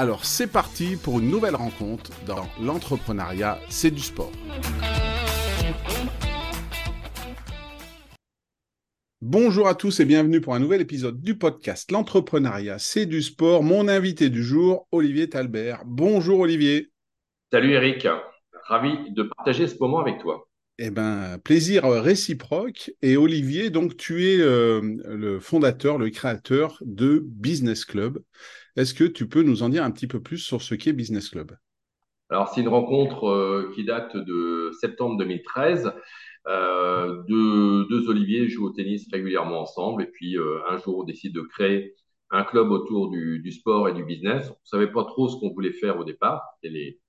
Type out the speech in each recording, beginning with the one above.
Alors c'est parti pour une nouvelle rencontre dans l'entrepreneuriat, c'est du sport. Bonjour à tous et bienvenue pour un nouvel épisode du podcast L'entrepreneuriat, c'est du sport. Mon invité du jour, Olivier Talbert. Bonjour Olivier. Salut Eric, ravi de partager ce moment avec toi. Eh ben, plaisir réciproque. Et Olivier, donc tu es euh, le fondateur, le créateur de Business Club. Est-ce que tu peux nous en dire un petit peu plus sur ce qu'est Business Club? Alors, c'est une rencontre euh, qui date de septembre 2013. Euh, deux, deux, Olivier jouent au tennis régulièrement ensemble et puis euh, un jour on décide de créer un club autour du, sport et du business. On ne savait pas trop ce qu'on voulait faire au départ, c'était les,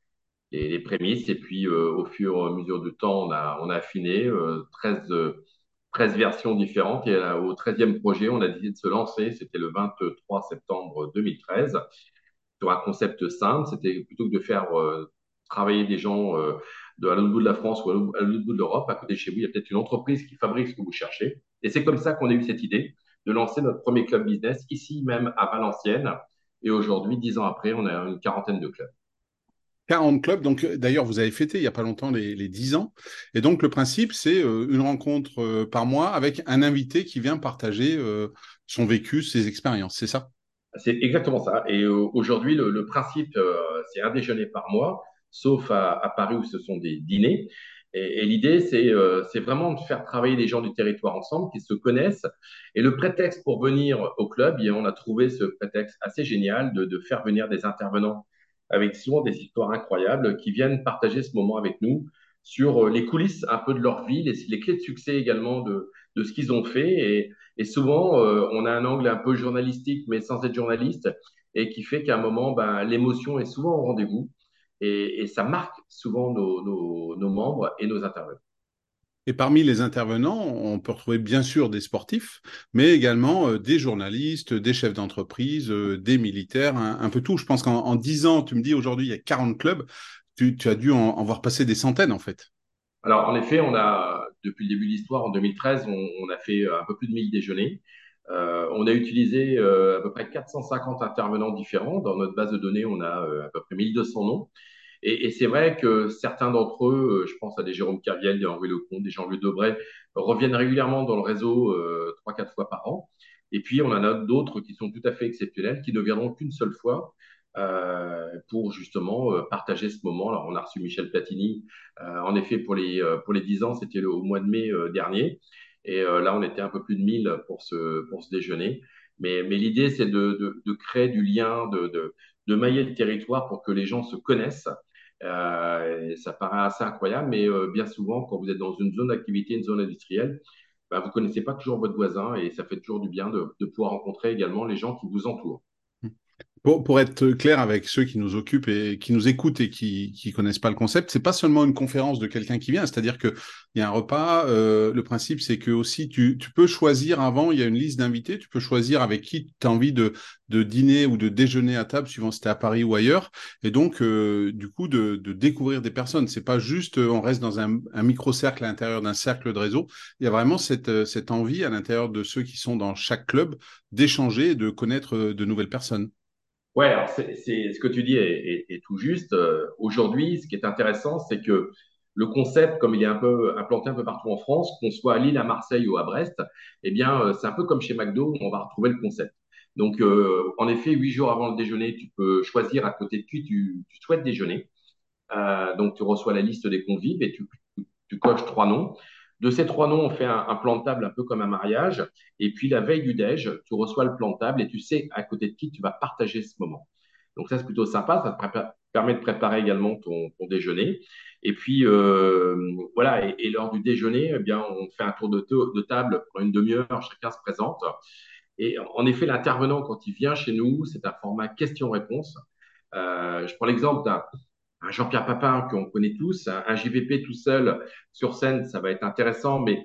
les, prémices et puis au fur et à mesure du temps on a, on a affiné 13 13 versions différentes. Et au 13e projet, on a décidé de se lancer. C'était le 23 septembre 2013 sur un concept simple. C'était plutôt que de faire euh, travailler des gens euh, de l'autre bout de la France ou à l'autre bout de l'Europe, à côté de chez vous, il y a peut-être une entreprise qui fabrique ce que vous cherchez. Et c'est comme ça qu'on a eu cette idée de lancer notre premier club business ici même à Valenciennes. Et aujourd'hui, dix ans après, on a une quarantaine de clubs. 40 clubs. Donc, euh, d'ailleurs, vous avez fêté il n'y a pas longtemps les, les 10 ans. Et donc, le principe, c'est euh, une rencontre euh, par mois avec un invité qui vient partager son vécu, ses expériences. C'est ça? C'est exactement ça. Et aujourd'hui, le, principe, c'est un déjeuner par mois, sauf à, Paris où ce sont des dîners. Et, l'idée, c'est vraiment de faire travailler les gens du territoire ensemble, qui se connaissent. Et le prétexte pour venir au club, eh on a trouvé ce prétexte assez génial de faire venir des intervenants avec souvent des histoires incroyables qui viennent partager ce moment avec nous sur euh, les coulisses un peu de leur vie, les, les clés de succès également de, de ce qu'ils ont fait. Et, et souvent, euh, on a un angle un peu journalistique, mais sans être journaliste, et qui fait qu'à un moment, ben, l'émotion est souvent au rendez-vous. Et, et, ça marque souvent nos, nos, nos membres et nos intervenants. Et parmi les intervenants, on peut retrouver bien sûr des sportifs, mais également euh, des journalistes, des chefs d'entreprise, euh, des militaires, un, peu tout. Je pense qu'en 10 ans, tu me dis aujourd'hui, il y a 40 clubs. Tu, as dû en, voir passer des centaines, en fait. Alors, en effet, on a, depuis le début de l'histoire, en 2013, on, a fait un peu plus de 1000 déjeuners. Euh, on a utilisé à peu près 450 intervenants différents. Dans notre base de données, on a à peu près 1200 noms. Et, et c'est vrai que certains d'entre eux, euh, je pense à des Jérôme Carviel, des Henri Lecomte, des Jean-Louis Debray, reviennent régulièrement dans le réseau euh, trois, quatre fois par an. Et puis, on en a d'autres qui sont tout à fait exceptionnels, qui ne viendront qu'une seule fois euh, pour justement euh, partager ce moment. Alors, on a reçu Michel Platini. Euh, en effet, pour les, pour les 10 ans, c'était au mois de mai dernier. Et là, on était un peu plus de 1000 pour ce, pour ce déjeuner. Mais, mais l'idée, c'est de, de, de, créer du lien, de, de, de mailler le territoire pour que les gens se connaissent euh, ça paraît assez incroyable, mais euh, bien souvent, quand vous êtes dans une zone d'activité, une zone industrielle, bah, vous ne connaissez pas toujours votre voisin et ça fait toujours du bien de, de pouvoir rencontrer également les gens qui vous entourent. Pour, pour, être clair avec ceux qui nous occupent et qui nous écoutent et qui qui connaissent pas le concept, c'est pas seulement une conférence de quelqu'un qui vient, c'est-à-dire que il y a un repas. Euh, le principe, c'est que aussi tu, tu peux choisir avant. Il y a une liste d'invités. Tu peux choisir avec qui tu as envie de dîner ou de déjeuner à table, suivant si es à Paris ou ailleurs. Et donc, euh, du coup, de, découvrir des personnes. C'est pas juste euh, on reste dans un, un micro cercle à l'intérieur d'un cercle de réseau. Il y a vraiment cette envie à l'intérieur de ceux qui sont dans chaque club d'échanger et de connaître de nouvelles personnes. Ouais, alors c'est, ce que tu dis est, est, est tout juste. Euh, aujourd'hui, ce qui est intéressant, c'est que le concept, comme il est un peu implanté un peu partout en France, qu'on soit à Lille, à Marseille ou à Brest, eh bien, euh, c'est un peu comme chez McDo, on va retrouver le concept. Donc, euh, en effet, huit jours avant le déjeuner, tu peux choisir à côté de qui tu, tu souhaites déjeuner. donc, tu reçois la liste des convives et tu, tu coches trois noms. De ces trois noms, on fait un, plan de table un peu comme un mariage. Et puis, la veille du déj, tu reçois le plan de table et tu sais à côté de qui tu vas partager ce moment. Donc, ça, c'est plutôt sympa. Ça te permet de préparer également ton, déjeuner. Et puis, euh, voilà. Et, lors du déjeuner, eh bien, on fait un tour de, table pour une demi-heure. Chacun se présente. Et en effet, l'intervenant, quand il vient chez nous, c'est un format question-réponse. Euh, je prends l'exemple d'un Jean-Pierre Papin qu'on connaît tous, un, JVP tout seul sur scène, ça va être intéressant, mais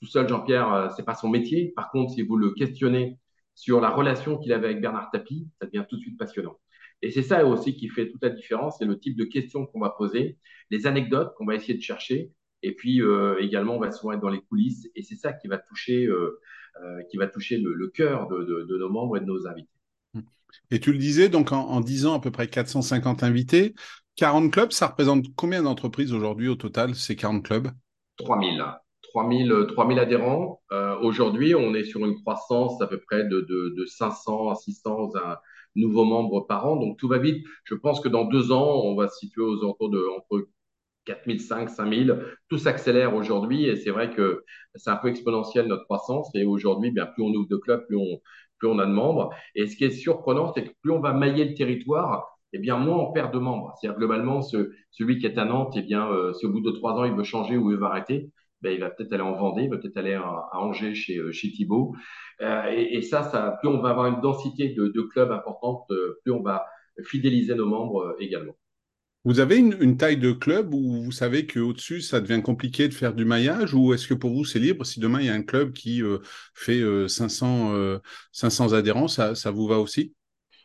tout seul, Jean-Pierre, euh, c'est pas son métier. Par contre, si vous le questionnez sur la relation qu'il avait avec Bernard Tapie, ça devient tout de suite passionnant. Et c'est ça aussi qui fait toute la différence, c'est le type de questions qu'on va poser, les anecdotes qu'on va essayer de chercher, et puis euh, également, on va souvent être dans les coulisses, et c'est ça qui va toucher, euh, qui va toucher le, cœur de, de, nos membres et de nos invités. Et tu le disais, donc en, en 10 ans, à peu près 450 invités. 40 clubs, ça représente combien d'entreprises aujourd'hui au total, ces 40 clubs? 3000. 3000, 3000 adhérents. Euh, aujourd'hui, on est sur une croissance à peu près de, de, 500 à 600 nouveaux membres par an. Donc tout va vite. Je pense que dans deux ans, on va se situer aux alentours de entre 4005, 5000. Tout s'accélère aujourd'hui et c'est vrai que c'est un peu exponentiel notre croissance. Et aujourd'hui, bien plus on ouvre de clubs, plus on, plus on a de membres. Et ce qui est surprenant, c'est que plus on va mailler le territoire, eh bien, moins on perd de membres. C'est-à-dire, globalement, celui qui est à Nantes, eh bien, euh, si au bout de trois ans, il veut changer ou il veut arrêter, ben, il va peut-être aller en Vendée, il va peut-être aller à, Angers chez, euh, chez Thibault. Euh, et, ça, ça, plus on va avoir une densité de, clubs importante, plus on va fidéliser nos membres également. Vous avez une, taille de club où vous savez qu'au-dessus, ça devient compliqué de faire du maillage ou est-ce que pour vous, c'est libre? Si demain, il y a un club qui fait 500, 500 adhérents, ça, ça vous va aussi?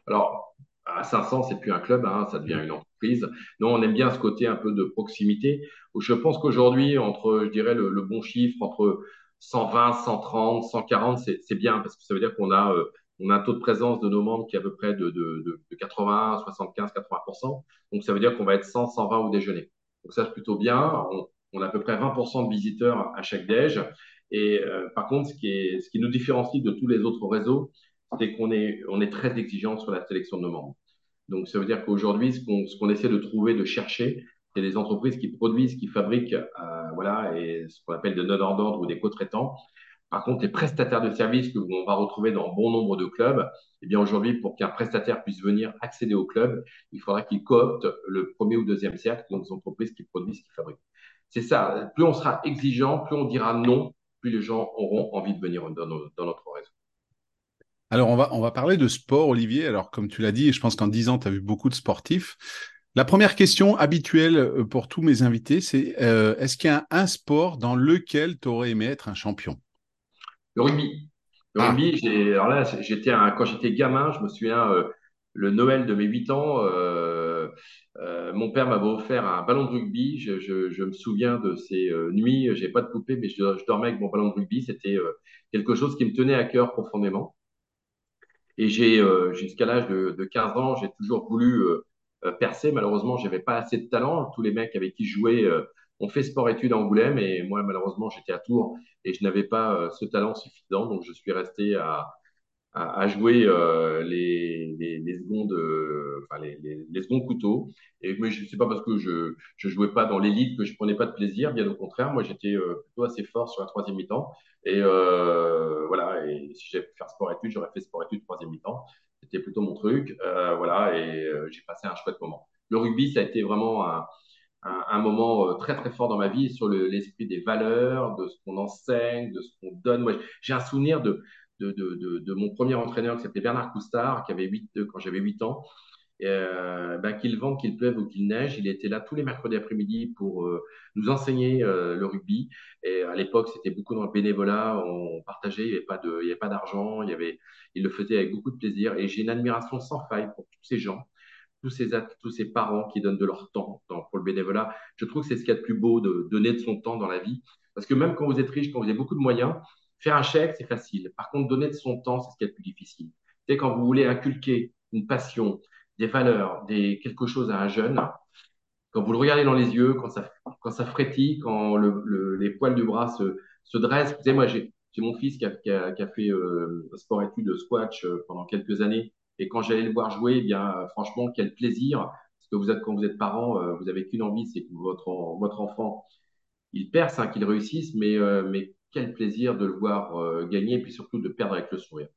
Alors, à 500, c'est plus un club, hein, ça devient une entreprise. Non, on aime bien ce côté un peu de proximité. Je pense qu'aujourd'hui, entre, je dirais, le, bon chiffre, entre 120, 130, 140, c'est bien parce que ça veut dire qu'on a, euh, a un taux de présence de nos membres qui est à peu près de, 80, 75, 80%. Donc, ça veut dire qu'on va être 100, 120 au déjeuner. Donc, ça, c'est plutôt bien. On, a à peu près 20% de visiteurs à chaque déj. Et euh, par contre, ce qui, est, ce qui nous différencie de tous les autres réseaux, c'est qu'on est, on est très exigeant sur la sélection de nos membres. Donc, ça veut dire qu'aujourd'hui, ce qu'on essaie de trouver, de chercher, c'est des entreprises qui produisent, qui fabriquent, euh, voilà, et ce qu'on appelle de donneurs d'ordre ou des co-traitants. Par contre, les prestataires de services que on va retrouver dans bon nombre de clubs, eh bien aujourd'hui, pour qu'un prestataire puisse venir accéder au club, il faudra qu'il coopte le premier ou deuxième cercle, donc des entreprises qui produisent, qui fabriquent. C'est ça. Plus on sera exigeant, plus on dira non, plus les gens auront envie de venir dans, dans notre. Alors, on va, on va parler de sport, Olivier. Alors, comme tu l'as dit, je pense qu'en 10 ans, tu as vu beaucoup de sportifs. La première question habituelle euh, pour tous mes invités, c'est euh, est-ce qu'il y a un, sport dans lequel tu aurais aimé être un champion? Le rugby. Le ah. rugby, alors là, j'étais quand j'étais gamin, je me souviens, euh, le Noël de mes 8 ans, mon père m'avait offert un ballon de rugby. Je, me souviens de ces nuits, j'ai pas de poupée, mais je, je, dormais avec mon ballon de rugby. C'était quelque chose qui me tenait à cœur profondément. Et j'ai, euh, jusqu'à l'âge de, de, 15 ans, j'ai toujours voulu euh, euh, percer. Malheureusement, j'avais pas assez de talent. Tous les mecs avec qui je jouais ont fait sport-études à Angoulême et moi, malheureusement, j'étais à Tours et je n'avais pas ce talent suffisant. Donc, je suis resté à, jouer les, les, secondes, les, secondes couteaux. Et mais je sais pas parce que je je jouais pas dans l'élite que je prenais pas de plaisir. Bien au contraire, moi j'étais euh, plutôt assez fort sur la troisième mi-temps. Et voilà. Et si j'avais pu faire sport études, j'aurais fait sport études troisième mi-temps. C'était plutôt mon truc. voilà. Et j'ai passé un chouette moment. Le rugby, ça a été vraiment un un, un, moment très très fort dans ma vie sur l'esprit des valeurs, de ce qu'on enseigne, de ce qu'on donne. Moi, j'ai un souvenir de, de, de, de, mon premier entraîneur qui s'appelait Bernard Coustard, qui avait 8, quand j'avais 8 ans. Euh, ben, qu'il vente, qu'il pleuve ou qu'il neige, il était là tous les mercredis après-midi pour euh, nous enseigner euh, le rugby. Et à l'époque, c'était beaucoup dans le bénévolat, on partageait, il n'y avait pas de, y d'argent, il y le faisait avec beaucoup de plaisir. Et j'ai une admiration sans faille pour tous ces gens, tous ces parents qui donnent de leur temps pour le bénévolat. Je trouve que c'est ce qu'il y a de plus beau de donner de son temps dans la vie, parce que même quand vous êtes riche, quand vous avez beaucoup de moyens, Faire un chèque, c'est facile. Par contre, donner de son temps, c'est ce qui est le plus difficile. C'est quand vous voulez inculquer une passion, des valeurs, des, quelque chose à un jeune, quand vous le regardez dans les yeux, quand ça, quand ça frétille, quand le, les poils du bras se, se dressent. Vous savez, moi, j'ai mon fils qui a, qui a, qui a fait euh, sport-études de squash euh, pendant quelques années. Et quand j'allais le voir jouer, eh bien, franchement, quel plaisir. Parce que vous êtes, quand vous êtes parent, vous avez qu'une envie, c'est que votre, votre enfant, il perce, hein, qu'il réussisse, mais, mais quel plaisir de le voir gagner, et puis surtout de perdre avec le sourire.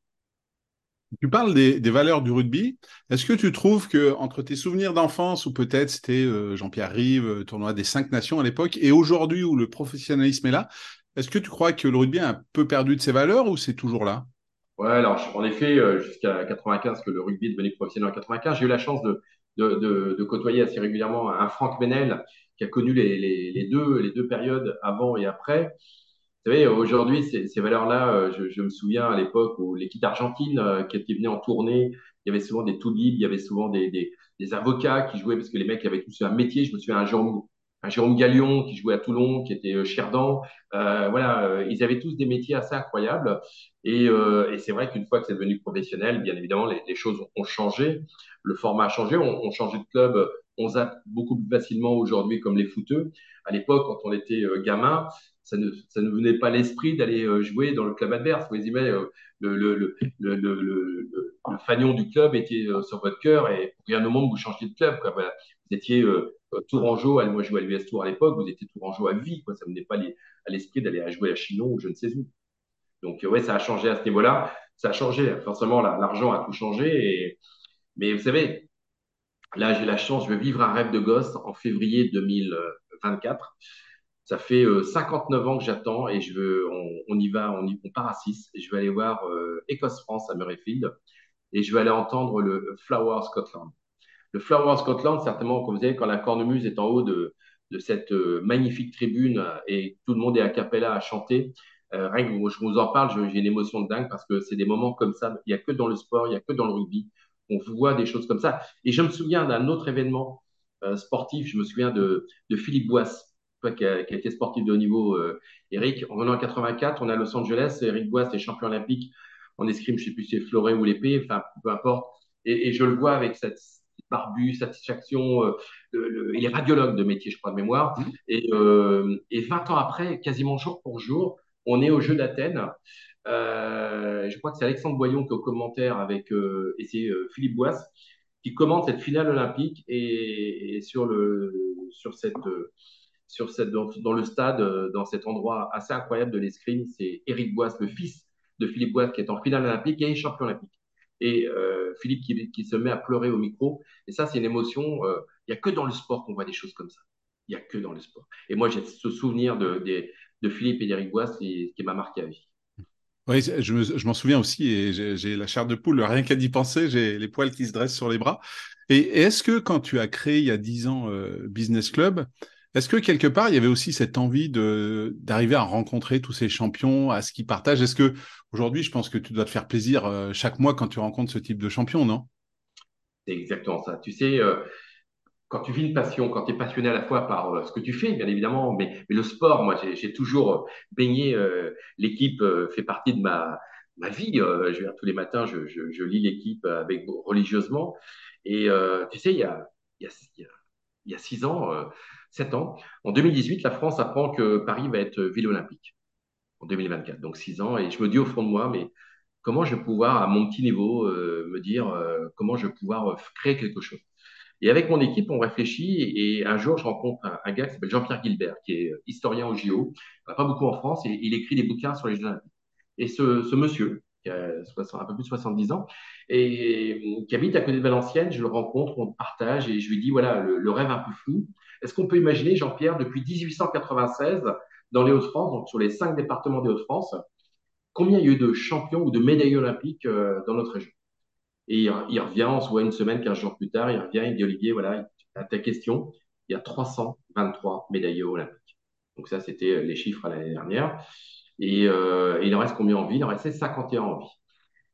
Tu parles des, valeurs du rugby. Est-ce que tu trouves que entre tes souvenirs d'enfance, ou peut-être c'était euh, Jean-Pierre Rive, euh, tournoi des cinq nations à l'époque, et aujourd'hui où le professionnalisme est là, est-ce que tu crois que le rugby a un peu perdu de ses valeurs ou c'est toujours là? Ouais, alors en effet, euh, jusqu'à 95, que le rugby est devenu professionnel en 95, j'ai eu la chance de, de, côtoyer assez régulièrement un Franck Menel qui a connu les, deux, les deux périodes avant et après. Vous savez, aujourd'hui, ces, valeurs-là, euh, je, me souviens à l'époque où l'équipe argentine euh, qui était venue en tournée, il y avait souvent des toubibs, il y avait souvent des, avocats qui jouaient parce que les mecs avaient tous un métier. Je me souviens un Jérôme, un Jérôme Gallion qui jouait à Toulon, qui était euh, Cherdan. Euh, voilà, ils avaient tous des métiers assez incroyables. Et, et c'est vrai qu'une fois que c'est devenu professionnel, bien évidemment, les, les, choses ont changé. Le format a changé. On, on changé de club on zappe beaucoup plus facilement aujourd'hui comme les footeux. À l'époque, quand on était gamin, ça ne, venait pas l'esprit d'aller euh, jouer dans le club adverse. Vous imaginez, euh, le, le, fanion du club était euh, sur votre cœur et pour rien au monde, vous changiez de club. Vous étiez Tourangeau, moi je jouais à l'US Tour à l'époque, vous étiez Tourangeau à vie. Ça ne venait pas à l'esprit d'aller jouer à Chinon ou je ne sais où. Donc, ouais, ça a changé à ce niveau-là. Ça a changé. Forcément, l'argent a tout changé. Mais vous savez, là, j'ai la chance, je vais vivre un rêve de gosse en février 2024. Ça fait 59 euh, ans que j'attends et je veux, on, y va, on, part à 6 et je vais aller voir euh, Écosse-France à Murrayfield et je vais aller entendre le Flower Scotland. Le Flower Scotland, certainement, comme vous savez, quand la cornemuse est en haut de, cette euh, magnifique tribune et tout le monde est à capella à chanter, rien que je vous en parle, j'ai une émotion de dingue parce que c'est des moments comme ça. Il n'y a que dans le sport, il n'y a que dans le rugby. On voit des choses comme ça. Et je me souviens d'un autre événement sportif. Je me souviens de, de Philippe Boisse qui a, qui a, été sportif de haut niveau, euh, Eric. En venant en 84, on est à Los Angeles. Eric Bois est champion olympique en escrime, je sais plus si c'est floré ou l'épée, enfin peu importe. Et, et, je le vois avec cette barbu, satisfaction. Euh, le, il est radiologue de métier, je crois, de mémoire. Mmh. Et, euh, et 20 ans après, quasiment jour pour jour, on est au Jeu d'Athènes. Euh, je crois que c'est Alexandre Boyon qui est au commentaire avec, euh, et c'est euh, Philippe Bois qui commente cette finale olympique et, et sur le sur cette sur cette, dans, le stade, euh, dans cet endroit assez incroyable de l'escrime, c'est Eric Boisse, le fils de Philippe Boisse, qui est en finale olympique et champion olympique. Et euh, Philippe qui, se met à pleurer au micro. Et ça, c'est une émotion. Euh, il euh, n'y a que dans le sport qu'on voit des choses comme ça. Il n'y a que dans le sport. Et moi, j'ai ce souvenir de, Philippe et d'Eric Boisse qui, m'a marqué à vie. Oui, je, m'en souviens aussi et j'ai la chair de poule, rien qu'à d'y penser, j'ai les poils qui se dressent sur les bras. Et est-ce que quand tu as créé il y a dix ans Business Club, est-ce que quelque part, il y avait aussi cette envie de d'arriver à rencontrer tous ces champions, à ce qu'ils partagent? Est-ce que aujourd'hui, je pense que tu dois te faire plaisir euh, chaque mois quand tu rencontres ce type de champion, non? C'est exactement ça. Tu sais, euh, quand tu vis une passion, quand tu es passionné à la fois par euh, ce que tu fais, bien évidemment, mais, le sport, moi, j'ai toujours baigné. L'équipe fait partie de ma ma vie. tous les matins, je, je, lis l'équipe avec religieusement. Et tu sais, il y a, y a, il y a six ans 7 ans. En 2018, la France apprend que Paris va être ville olympique en 2024, donc 6 ans. Et je me dis au fond de moi, mais comment je vais pouvoir, à mon petit niveau, euh, me dire euh, comment je vais pouvoir euh, créer quelque chose? Et avec mon équipe, on réfléchit et un jour, je rencontre un, gars qui s'appelle Jean-Pierre Gilbert, qui est historien au JO. Pas beaucoup en France et il écrit des bouquins sur les Jeux olympiques. Et ce, ce monsieur, qui a un peu plus de 70 ans, et qui habite à côté de Valenciennes, je le rencontre, on partage et je lui dis, voilà, le, le rêve un peu fou, est-ce qu'on peut imaginer, Jean-Pierre, depuis 1896, dans les Hauts-de-France, donc sur les cinq départements des Hauts-de-France, combien il y a eu de champions ou de médailles olympiques euh, dans notre région? Et il, revient, on se voit une semaine, 15 jours plus tard, il revient, il dit Olivier, voilà, à ta question, il y a 323 médailles olympiques. Donc ça, c'était les chiffres à l'année dernière. Et, euh, il en reste combien en vie? Il en restait 51 en vie.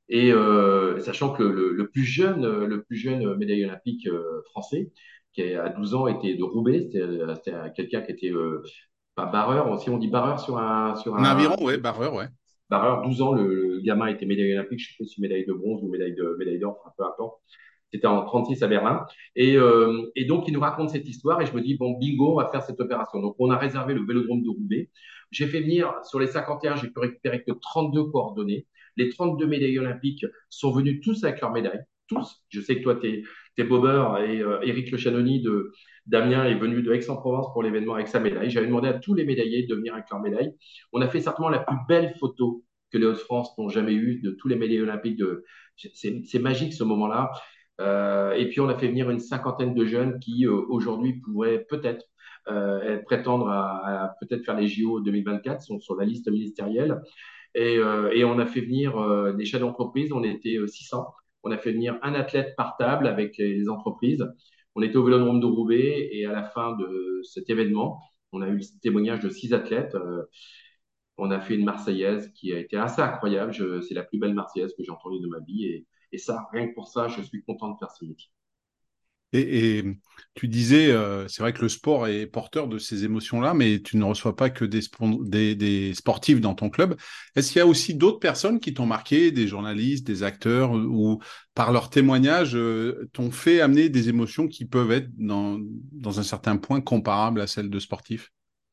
Et euh, sachant que le, le, plus jeune, le plus jeune médaille olympique euh, français, qui à 12 ans était de Roubaix. C'était quelqu'un qui était euh, pas barreur, aussi on dit barreur sur un. Sur un, aviron, ouais, barreur, ouais. Barreur, 12 ans, le, gamin était médaille olympique, je sais pas si médaille de bronze ou médaille de médaille d'or, enfin peu importe. C'était en 36 à Berlin. Et, euh, et, donc, il nous raconte cette histoire et je me dis, bon, bingo, on va faire cette opération. Donc, on a réservé le vélodrome de Roubaix. J'ai fait venir, sur les 51, j'ai pu récupérer que 32 coordonnées. Les 32 médailles olympiques sont venus tous avec leurs médailles. Tous. Je sais que toi, tu es, bobeur et euh, Eric Le Chanoni de Damien est venu de Aix-en-Provence pour l'événement avec sa médaille. J'avais demandé à tous les médaillés de venir avec leur médaille. On a fait certainement la plus belle photo que les Hauts-de-France n'ont jamais eue de tous les médaillés olympiques. C'est magique ce moment-là. Euh, et puis on a fait venir une cinquantaine de jeunes qui euh, aujourd'hui pourraient peut-être euh, prétendre à, peut-être faire les JO 2024, sont sur la liste ministérielle. Et, euh, et on a fait venir des chefs d'entreprise, on était 600. On a fait venir un athlète par table avec les entreprises. On était au Vélodrome de Roubaix et à la fin de cet événement, on a eu le témoignage de six athlètes. on a fait une Marseillaise qui a été assez incroyable. C'est la plus belle Marseillaise que j'ai entendue de ma vie. Et, et ça, rien que pour ça, je suis content de faire ce métier. Et, tu disais, euh, c'est vrai que le sport est porteur de ces émotions-là, mais tu ne reçois pas que des, sportifs dans ton club. Est-ce qu'il y a aussi d'autres personnes qui t'ont marqué, des journalistes, des acteurs, ou par leur témoignage, euh, t'ont fait amener des émotions qui peuvent être dans, dans un certain point comparables à celles de sportifs?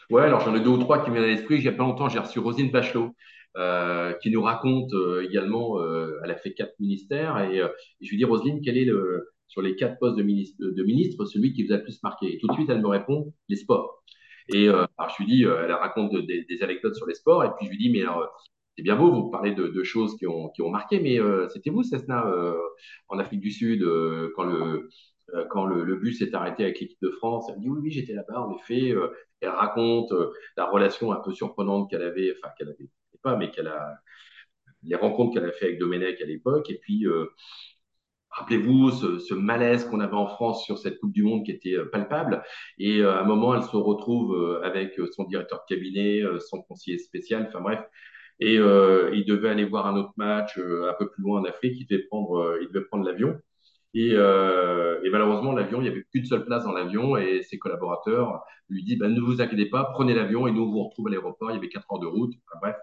Ouais, alors j'en ai deux ou trois qui me viennent à l'esprit. Il n'y a pas longtemps, j'ai reçu Rosine Bachelot. Euh, qui nous raconte également, elle a fait quatre ministères, et, et je lui dis, Roselyne, quel est le, sur les quatre postes de ministre, de ministre, celui qui vous a le plus marqué Et tout de suite, elle me répond les sports. Et euh, je lui dis, euh, elle raconte des, anecdotes sur les sports, et puis je lui dis, mais alors, c'est bien beau, vous parlez de, choses qui ont, marqué, mais euh, c'était vous, Cessna, euh, en Afrique du Sud, euh, quand le, bus s'est arrêté avec l'équipe de France, elle me dit oui, oui, j'étais là-bas, en effet. elle raconte la relation un peu surprenante qu'elle avait, enfin qu'elle avait pas, mais qu'elle a les rencontres qu'elle a fait avec Domenech à l'époque, et puis Rappelez-vous ce, ce, malaise qu'on avait en France sur cette Coupe du Monde qui était euh, palpable. Et euh, à un moment, elle se retrouve euh, avec son directeur de cabinet, son conseiller spécial, enfin bref. Et il devait aller voir un autre match un peu plus loin en Afrique. Il devait prendre, il devait prendre l'avion. Et, et, malheureusement, l'avion, il n'y avait qu'une seule place dans l'avion. Et ses collaborateurs lui disent, ben, ne vous inquiétez pas, prenez l'avion et nous vous retrouvons à l'aéroport. Il y avait quatre heures de route. Enfin, bref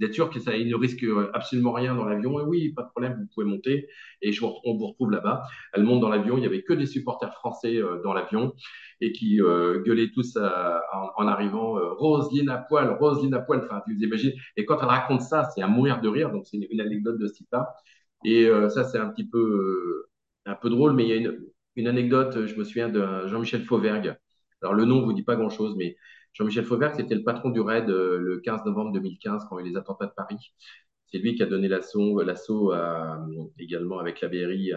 d'être sûr que ça, il ne risque absolument rien dans l'avion. Et oui, pas de problème, vous pouvez monter. Et on vous retrouve là-bas. Elle monte dans l'avion. Il y avait que des supporters français euh, dans l'avion et qui euh, gueulaient tous en, arrivant euh, Roselyne à poil, Roselyne à poil. Enfin, tu vous imagines. Et quand elle raconte ça, c'est à mourir de rire. Donc, c'est une, anecdote de ce. Et euh, ça, c'est un petit peu, euh, un peu drôle, mais il y a une, une anecdote. Je me souviens de Jean-Michel Fauvergue. Alors, le nom vous dit pas grand-chose, mais Jean-Michel Fauvert, c'était le patron du RAID euh, le 15 novembre 2015 quand il y a les attentats de Paris. C'est lui qui a donné l'assaut, l'assaut également avec la BRI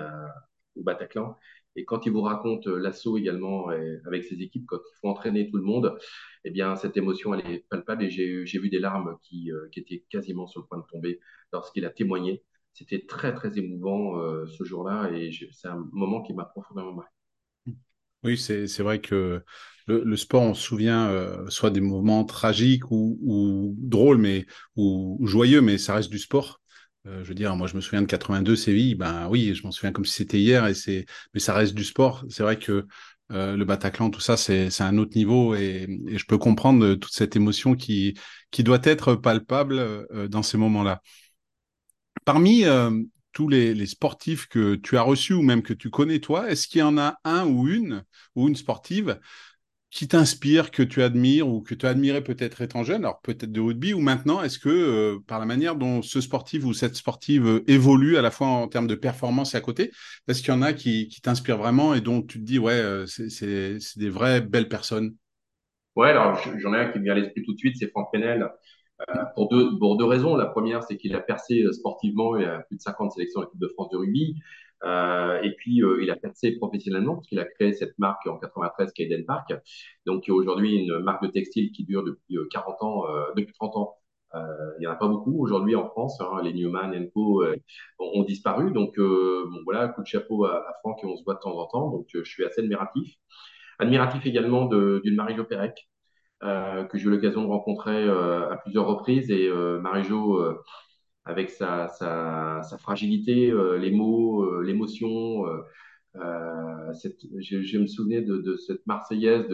au Bataclan. Et quand il vous raconte euh, l'assaut également avec ses équipes, quand il faut entraîner tout le monde, eh bien, cette émotion, elle est palpable et j'ai vu des larmes euh, qui, étaient quasiment sur le point de tomber lorsqu'il a témoigné. C'était très, très émouvant ce jour-là et c'est un moment qui m'a profondément marqué. Oui, c'est vrai que le, sport, on se souvient euh, soit des moments tragiques ou, drôles, mais ou, joyeux, mais ça reste du sport. Euh, je veux dire, moi, je me souviens de 82 Séville. Ben oui, je m'en souviens comme si c'était hier, et c'est, mais ça reste du sport. C'est vrai que euh, le Bataclan, tout ça, c'est un autre niveau, et, je peux comprendre toute cette émotion qui qui doit être palpable dans ces moments-là. Parmi tous les, sportifs que tu as reçus ou même que tu connais toi, est-ce qu'il y en a un ou une ou une sportive qui t'inspire, que tu admires ou que tu as admiré peut-être étant jeune, alors peut-être de rugby ou maintenant, est-ce que euh, par la manière dont ce sportif ou cette sportive euh, évolue à la fois en termes de performance et à côté, est-ce qu'il y en a qui, qui t'inspirent vraiment et dont tu te dis, ouais, euh, c'est des vraies belles personnes? Ouais, alors j'en ai un qui me vient à l'esprit tout de suite, c'est Franck Penel. Euh, pour, deux, pour deux raisons. La première, c'est qu'il a percé euh, sportivement, il a plus de 50 sélections en de France de rugby. Euh, et puis, euh, il a percé professionnellement parce qu'il a créé cette marque en 93 qui est Eden Park. Donc, aujourd'hui, une marque de textile qui dure depuis 40 ans, depuis 30 ans. il n'y en a pas beaucoup aujourd'hui en France. Hein, les Newman, Enco ont, ont, disparu. Donc, bon, voilà, coup de chapeau à, à, Franck et on se voit de temps en temps. Donc, je suis assez admiratif. Admiratif également d'une Marie-Jo Pérec, euh, que j'ai eu l'occasion de rencontrer euh, à plusieurs reprises. Et euh, Marie-Jo, avec sa, sa, fragilité, les mots, l'émotion, je, me souvenais de, cette Marseillaise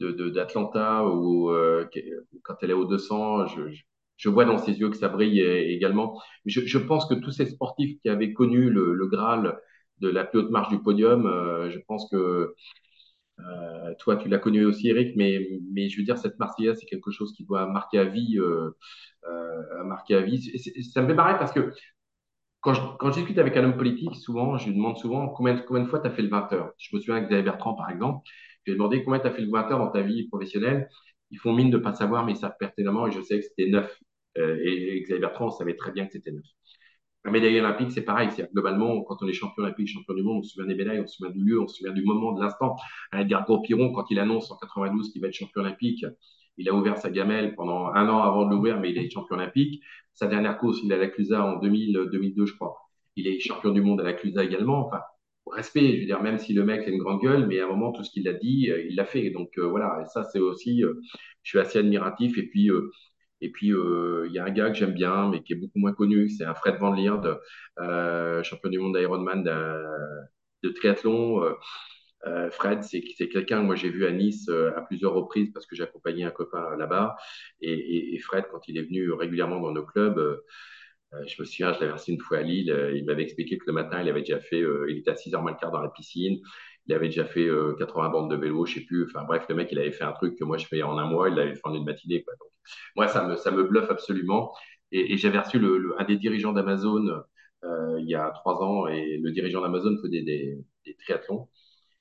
d'Atlanta où quand elle est au 200, je, je, vois dans ses yeux que ça brille également. Je, je, pense que tous ces sportifs qui avaient connu le, Graal de la plus haute marche du podium, euh, je pense que euh, toi, tu l'as connu aussi, Eric, mais, mais je veux dire, cette Marseillaise, c'est quelque chose qui doit marquer à vie. Euh, euh, marquer à vie. ça me fait marrer parce que quand je, quand je discute avec un homme politique, souvent, je lui demande souvent combien, combien de fois tu as fait le 20 heures? Je me souviens avec Xavier Bertrand, par exemple, je lui ai demandé combien tu as fait le 20 heures dans ta vie professionnelle? Ils font mine de ne pas savoir, mais ils savent pertinemment, et je sais que c'était 9. Euh, et, Xavier Bertrand, on savait très bien que c'était 9. Un médaille olympique, c'est pareil. C'est globalement, quand on est champion olympique, champion du monde, on se souvient des médailles, on se souvient du lieu, on se souvient du moment, de l'instant. Edgar Piron, quand il annonce en 92 qu'il va être champion olympique, il a ouvert sa gamelle pendant un an avant de l'ouvrir, mais il est champion olympique. Sa dernière course, il a la Clusa en 2000, 2002, je crois. Il est champion du monde à la Clusa également. Enfin, respect, je veux dire, même si le mec a une grande gueule, mais à un moment, tout ce qu'il a dit, euh, il l'a fait. Donc euh, voilà, et ça, c'est aussi, euh, je suis assez admiratif. Et puis, et puis il y a un gars que j'aime bien, mais qui est beaucoup moins connu, c'est un Fred Van Lierde, champion du monde d'Ironman de, triathlon. Fred, c'est quelqu'un que moi j'ai vu à Nice à plusieurs reprises parce que j'ai accompagné un copain là-bas. Et, Fred, quand il est venu régulièrement dans nos clubs, euh, je me souviens, je l'avais reçu une fois à Lille. Euh, il m'avait expliqué que le matin, il avait déjà fait, euh, il était à 6h moins le quart dans la piscine. Il avait déjà fait 80 bandes de vélo, je sais plus. Enfin bref, le mec, il avait fait un truc que moi je fais en un mois, il l'avait fait en une matinée. Moi, ça me, ça me bluffe absolument. Et, j'avais reçu le, un des dirigeants d'Amazon il y a trois ans, et le dirigeant d'Amazon faisait des, des, triathlons.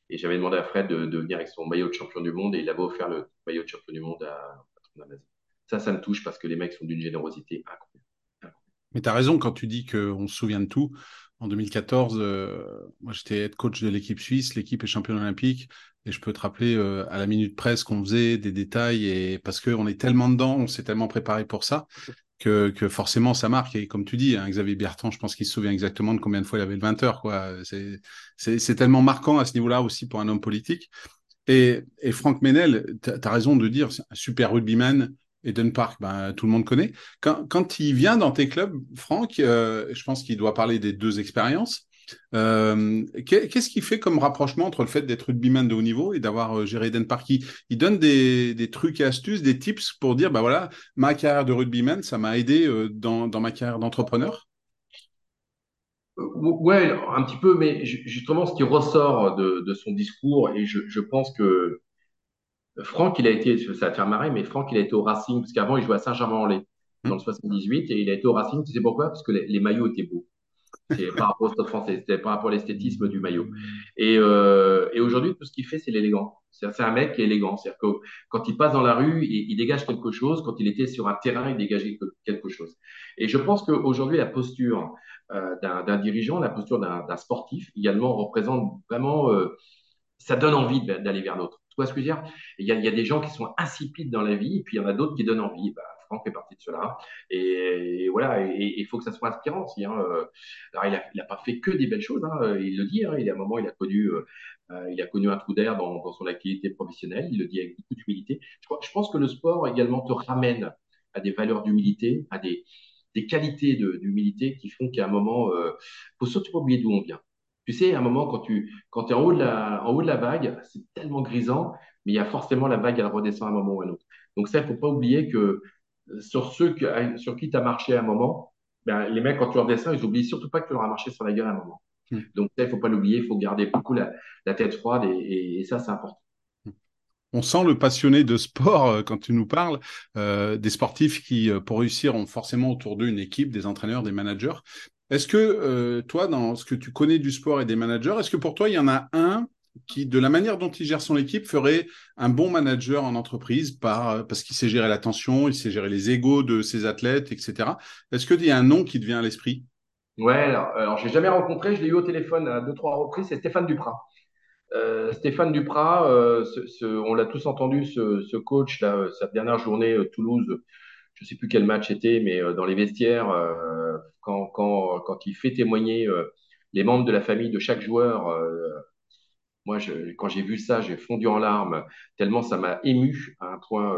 Et j'avais demandé à Fred de, venir avec son maillot de champion du monde, et il avait offert le maillot de champion du monde à, à Amazon. Ça, ça me touche parce que les mecs sont d'une générosité incroyable. Mais tu as raison quand tu dis qu'on se souvient de tout. En 2014, euh, moi j'étais head coach de l'équipe suisse, l'équipe est championne olympique, et je peux te rappeler euh, à la minute presse qu'on faisait des détails, et parce qu'on est tellement dedans, on s'est tellement préparé pour ça, que, forcément ça marque. Et comme tu dis, hein, Xavier Bertrand, je pense qu'il se souvient exactement de combien de fois il avait le 20 heures. C'est, tellement marquant à ce niveau-là aussi pour un homme politique. Et, et Franck Ménel, tu as raison de dire, c'est un super rugbyman, Eden Park, ben, tout le monde connaît. Quand, quand il vient dans tes clubs, Franck, euh, je pense qu'il doit parler des deux expériences. Euh, qu'est-ce qui fait comme rapprochement entre le fait d'être rugbyman de haut niveau et d'avoir euh, géré Eden Park? Il, il, donne des, des, trucs et astuces, des tips pour dire, bah voilà, ma carrière de rugbyman, ça m'a aidé dans, dans, ma carrière d'entrepreneur? Ouais, un petit peu, mais justement, ce qui ressort de, de son discours, et je, je pense que Franck, il a été, ça va faire marrer, mais Franck, il a été au Racing, parce qu'avant, il jouait à Saint-Germain-en-Laye, dans le 78, et il a été au Racing, tu sais pourquoi? Parce que les, maillots étaient beaux. Par rapport au stade français, c'était par rapport à l'esthétisme du maillot. Et, euh, et aujourd'hui, tout ce qu'il fait, c'est l'élégant. C'est un mec qui est élégant. C'est-à-dire que quand il passe dans la rue, il, il, dégage quelque chose. Quand il était sur un terrain, il dégageait quelque chose. Et je pense qu'aujourd'hui, la posture euh, d'un dirigeant, la posture d'un sportif également représente vraiment, euh, ça donne envie d'aller vers l'autre. Il y, a, a, des gens qui sont insipides dans la vie, et puis il y en a d'autres qui donnent envie. Bah, Franck fait partie de cela. Et, voilà, il faut que ça soit inspirant aussi. Hein. Il n'a a pas fait que des belles choses, hein. il le dit. Hein. Il, à un moment, il a connu, euh, il a connu un trou d'air dans, son activité professionnelle. Il le dit avec beaucoup d'humilité. Je, pense que le sport également te ramène à des valeurs d'humilité, à des, des qualités d'humilité qui font qu'à un moment, il euh, faut surtout pas oublier d'où on vient. Tu sais, à un moment, quand tu quand es en, haut de la, en haut de la vague, c'est tellement grisant, mais il y a forcément la vague, elle redescend à un moment ou à un autre. Donc ça, il faut pas oublier que euh, sur ceux que, sur qui tu as marché à un moment, ben, les mecs, quand tu redescends, ils oublient surtout pas que tu leur as marché sur la gueule à un moment. Hmm. Donc ça, il faut pas l'oublier, il faut garder beaucoup la, la tête froide et, et, ça, c'est important. On sent le passionné de sport euh, quand tu nous parles, euh, des sportifs qui, euh, pour réussir, ont forcément autour d'eux une équipe, des entraîneurs, des managers. Est-ce que euh, toi, dans ce que tu connais du sport et des managers, est-ce que pour toi, il y en a un qui, de la manière dont il gère son équipe, ferait un bon manager en entreprise par, parce qu'il sait gérer l'attention, il sait gérer les égaux de ses athlètes, etc. Est-ce qu'il y a un nom qui te vient à l'esprit? Ouais, alors, alors je l'ai jamais rencontré, je l'ai eu au téléphone à deux, trois reprises, c'est Stéphane Duprat. Euh, Stéphane Duprat, euh, on l'a tous entendu, ce, coach, sa dernière journée euh, Toulouse, je sais plus quel match était, mais euh, dans les vestiaires, euh, quand, quand, quand il fait témoigner euh, les membres de la famille de chaque joueur, moi, je, quand j'ai vu ça, j'ai fondu en larmes, tellement ça m'a ému à un point.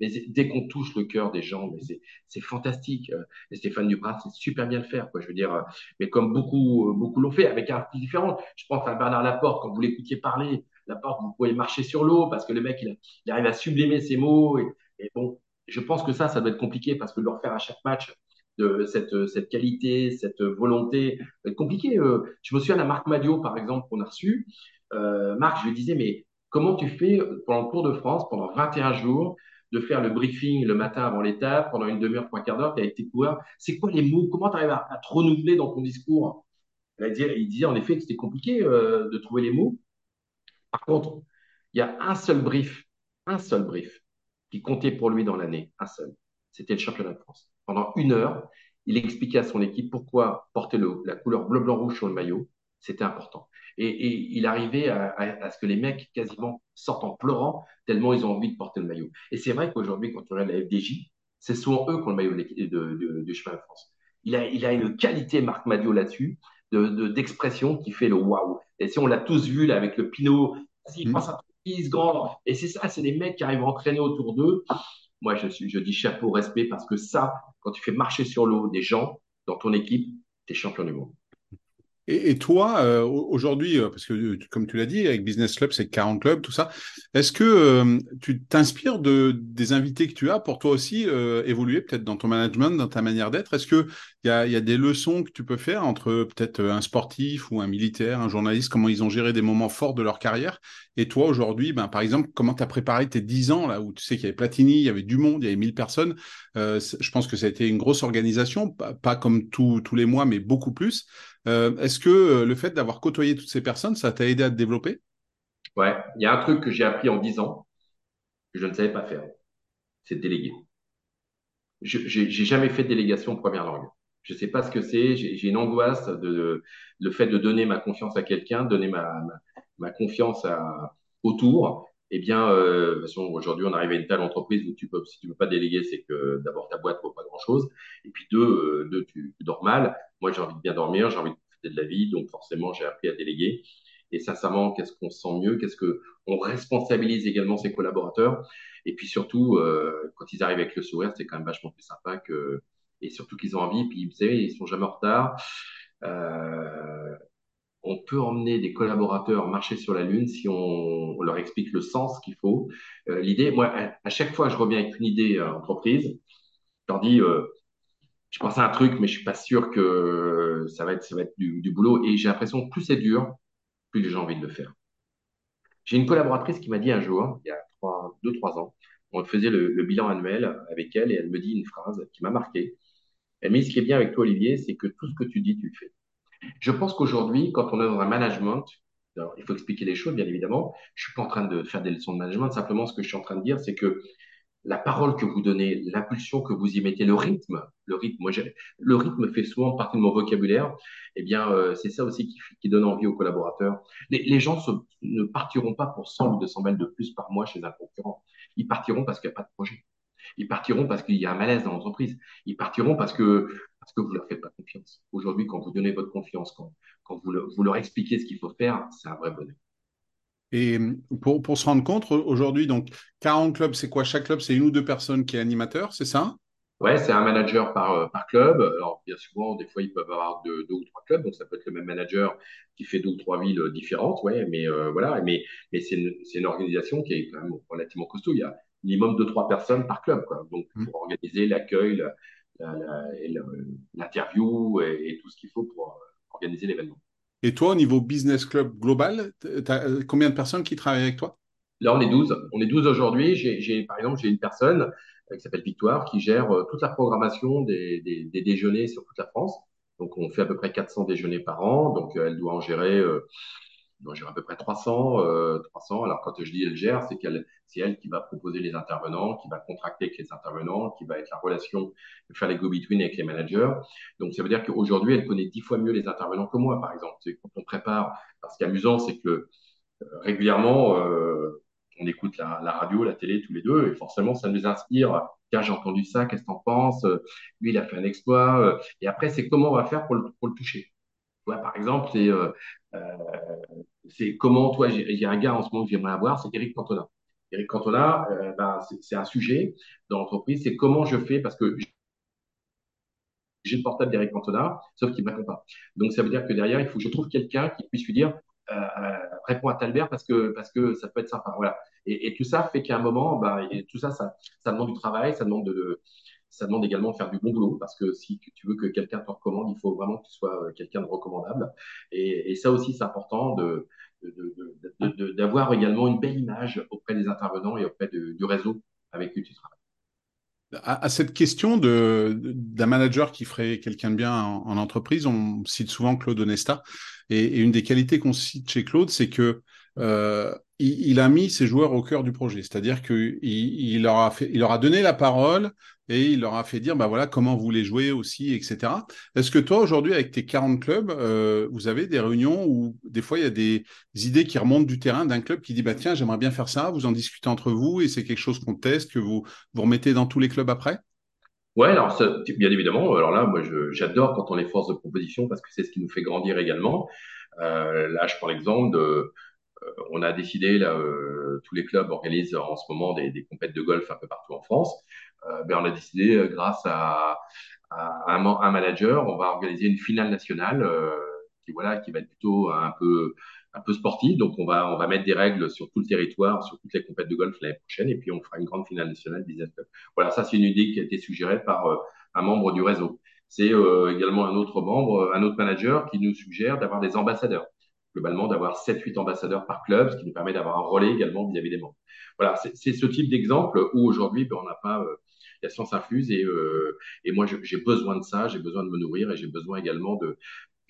mais dès qu'on touche le cœur des gens, mais c'est fantastique. Et Stéphane Duprat, c'est super bien le faire, quoi. Je veux dire, mais comme beaucoup, beaucoup l'ont fait, avec un style différent. Je pense à Bernard Laporte, quand vous l'écoutiez parler, Laporte, vous pouvez marcher sur l'eau parce que le mec, il, il, arrive à sublimer ses mots. Et, et bon, je pense que ça, ça doit être compliqué parce que de le refaire à chaque match, de cette, cette qualité, cette volonté, ça va être compliqué. Euh. Je me souviens à Marc Madio, par exemple, qu'on a reçu. Euh, Marc, je lui disais, mais comment tu fais pendant le Tour de France, pendant 21 jours, de faire le briefing le matin avant l'étape, pendant une demi-heure, trois quarts d'heure, tu es avec tes coureurs. C'est quoi les mots? Comment tu arrives à, te renouveler dans ton discours? Il disait en effet que c'était compliqué euh, de trouver les mots. Par contre, il y a un seul brief, un seul brief qui comptait pour lui dans l'année, un seul. C'était le championnat de France. Pendant une heure, il expliquait à son équipe pourquoi porter le, la couleur bleu, blanc, rouge sur le maillot, c'était important. Et, il arrivait à, ce que les mecs quasiment sortent en pleurant tellement ils ont envie de porter le maillot. Et c'est vrai qu'aujourd'hui, quand on regarde la FDJ, c'est souvent eux qui ont le maillot de, de, chemin de France. Il a, il a une qualité, Marc Madio, là-dessus, d'expression qui fait le waouh. Et si on l'a tous vu là avec le Pinot, passe un grand. Et c'est ça, c'est des mecs qui arrivent à entraîner autour d'eux. Moi, je, suis, je dis chapeau, respect, parce que ça, quand tu fais marcher sur l'eau des gens dans ton équipe, tu es champion du monde. Et, toi, euh, aujourd'hui, euh, parce que euh, comme tu l'as dit, avec Business Club, c'est 40 clubs, tout ça, est-ce que tu t'inspires de, des invités que tu as pour toi aussi évoluer peut-être dans ton management, dans ta manière d'être? Est-ce qu'il y a, y a des leçons que tu peux faire entre peut-être un sportif ou un militaire, un journaliste, comment ils ont géré des moments forts de leur carrière? Et toi, aujourd'hui, ben, par exemple, comment tu as préparé tes 10 ans, là où tu sais qu'il y avait Platini, il y avait du monde, il y avait 1000 personnes Je pense que ça a été une grosse organisation, pas, pas comme tous les mois, mais beaucoup plus. Euh, est-ce que euh, le fait d'avoir côtoyé toutes ces personnes, ça t'a aidé à te développer? Ouais, il y a un truc que j'ai appris en 10 ans que je ne savais pas faire, c'est déléguer. Je n'ai jamais fait de délégation première langue. Je ne sais pas ce que c'est. J'ai une angoisse de, le fait de donner ma confiance à quelqu'un, donner ma, ma, confiance à, autour. Eh bien, euh, aujourd'hui, on arrive à une telle entreprise où tu peux, si tu ne peux pas déléguer, c'est que d'abord ta boîte ne vaut pas grand-chose. Et puis deux, euh, deux tu, dors mal. Moi, j'ai envie de bien dormir, j'ai envie de profiter de la vie, donc forcément, j'ai appris à déléguer. Et sincèrement, qu'est-ce qu'on sent mieux? Qu'est-ce que on responsabilise également ses collaborateurs? Et puis surtout, euh, quand ils arrivent avec le sourire, c'est quand même vachement plus sympa que et surtout qu'ils ont envie. Puis vous savez, ils sont jamais en retard. Euh, on peut emmener des collaborateurs marcher sur la Lune si on, leur explique le sens qu'il faut. Euh, l'idée, moi, à, chaque fois, je reviens avec une idée à. Je leur dis, euh, je pense à un truc, mais je suis pas sûr que ça va être, ça va du, boulot. Et j'ai l'impression que plus c'est dur, plus j'ai envie de le faire. J'ai une collaboratrice qui m'a dit un jour, il y a deux, trois ans, on faisait le, le, bilan annuel avec elle et elle me dit une phrase qui m'a marqué. Elle me dit, ce qui est bien avec toi, Olivier, c'est que tout ce que tu dis, tu le fais. Je pense qu'aujourd'hui, quand on est dans un management, il faut expliquer les choses, bien évidemment. Je suis pas en train de faire des leçons de management. Simplement, ce que je suis en train de dire, c'est que la parole que vous donnez, l'impulsion que vous y mettez, le rythme, le rythme, moi, le rythme fait souvent partie de mon vocabulaire. Eh bien, euh, c'est ça aussi qui, donne envie aux collaborateurs. Les, les gens ne partiront pas pour 100 ou 200 balles de plus par mois chez un concurrent. Ils partiront parce qu'il n'y a pas de projet. Ils partiront parce qu'il y a un malaise dans l'entreprise. Ils partiront parce que parce que vous leur faites pas confiance. Aujourd'hui, quand vous donnez votre confiance, quand, quand vous, vous leur expliquez ce qu'il faut faire, c'est un vrai bonheur. Et pour, pour se rendre compte, aujourd'hui, donc 40 clubs, c'est quoi? Chaque club, c'est une ou deux personnes qui est animateur, c'est ça? Ouais, c'est un manager par, euh, par club. Alors, bien souvent, des fois, ils peuvent avoir deux, deux, ou trois clubs, donc ça peut être le même manager qui fait deux ou trois villes différentes, ouais, mais euh, voilà, mais, mais c'est une, une, organisation qui est quand même relativement costaud. Il y a minimum de trois personnes par club, quoi. Donc, mmh. pour organiser l'accueil, l'interview et, et, tout ce qu'il faut pour euh, organiser l'événement. Et toi, au niveau business club global, tu as euh, combien de personnes qui travaillent avec toi? Là, on est 12. On est 12 aujourd'hui. J'ai, par exemple, j'ai une personne euh, qui s'appelle Victoire qui gère toute la programmation des, des, des, déjeuners sur toute la France. Donc, on fait à peu près 400 déjeuners par an. Donc, elle doit en gérer doit gérer à peu près 300. Euh, 300. Alors quand je dis elle gère, c'est qu'elle, c'est elle qui va proposer les intervenants, qui va contracter avec les intervenants, qui va être la relation, faire les go-between avec les managers. Donc ça veut dire qu'aujourd'hui, elle connaît dix fois mieux les intervenants que moi, par exemple. Quand on prépare, ce qui est amusant, c'est que euh, régulièrement, euh, on écoute la, la, radio, la télé tous les deux, et forcément, ça nous inspire. Tiens, j'ai entendu ça, qu'est-ce que t'en penses? Lui, il a fait un exploit. Et après, c'est comment on va faire pour le, pour le toucher. Par exemple, c'est euh, euh, comment, toi, j'ai un gars en ce moment que j'aimerais avoir, c'est Eric Cantona. Eric Cantona, euh, ben, c'est un sujet dans l'entreprise, c'est comment je fais, parce que j'ai le portable d'Eric Cantona, sauf qu'il ne répond pas. Donc, ça veut dire que derrière, il faut que je trouve quelqu'un qui puisse lui dire, euh, réponds à Talbert parce que, parce que ça peut être sympa. Voilà. Et, et tout ça fait qu'à un moment, ben, tout ça, ça, ça demande du travail, ça demande de, ça demande également de faire du bon boulot parce que si tu veux que quelqu'un te recommande, il faut vraiment que tu sois euh, quelqu'un de recommandable. Et, ça aussi, c'est important de, d'avoir également une belle image auprès des intervenants et auprès du réseau avec qui tu travailles. À, cette question d'un manager qui ferait quelqu'un de bien en, entreprise, on cite souvent Claude Onesta. Et, une des qualités qu'on cite chez Claude, c'est que euh, il, a mis ses joueurs au cœur du projet. C'est-à-dire qu'il il leur, a donné la parole et il leur a fait dire bah voilà comment vous les jouez aussi, etc. Est-ce que toi, aujourd'hui, avec tes 40 clubs, euh, vous avez des réunions où des fois il y a des idées qui remontent du terrain d'un club qui dit bah tiens, j'aimerais bien faire ça, vous en discutez entre vous et c'est quelque chose qu'on teste, que vous, vous remettez dans tous les clubs après? Ouais, alors bien évidemment. Alors là, moi, j'adore quand on est force de proposition parce que c'est ce qui nous fait grandir également. Euh, là, je prends l'exemple de euh, on a décidé, là, euh, tous les clubs organisent en ce moment des, des compétitions de golf un peu partout en France. Euh, ben, on a décidé, grâce à, un, un, manager, on va organiser une finale nationale qui, voilà, qui va être plutôt un peu, un peu sportive. Donc, on va, on va mettre des règles sur tout le territoire, sur toutes les compétitions de golf l'année prochaine, et puis on fera une grande finale nationale business club. Voilà, ça, c'est une idée qui a été suggérée par un membre du réseau. C'est également un autre membre, un autre manager qui nous suggère d'avoir des ambassadeurs globalement d'avoir 7-8 ambassadeurs par club, ce qui nous permet d'avoir un relais également vis-à-vis des membres. Voilà, c'est ce type d'exemple où aujourd'hui, ben, on n'a pas, euh, la science infuse et, euh, et moi, j'ai besoin de ça, j'ai besoin de me nourrir et j'ai besoin également de,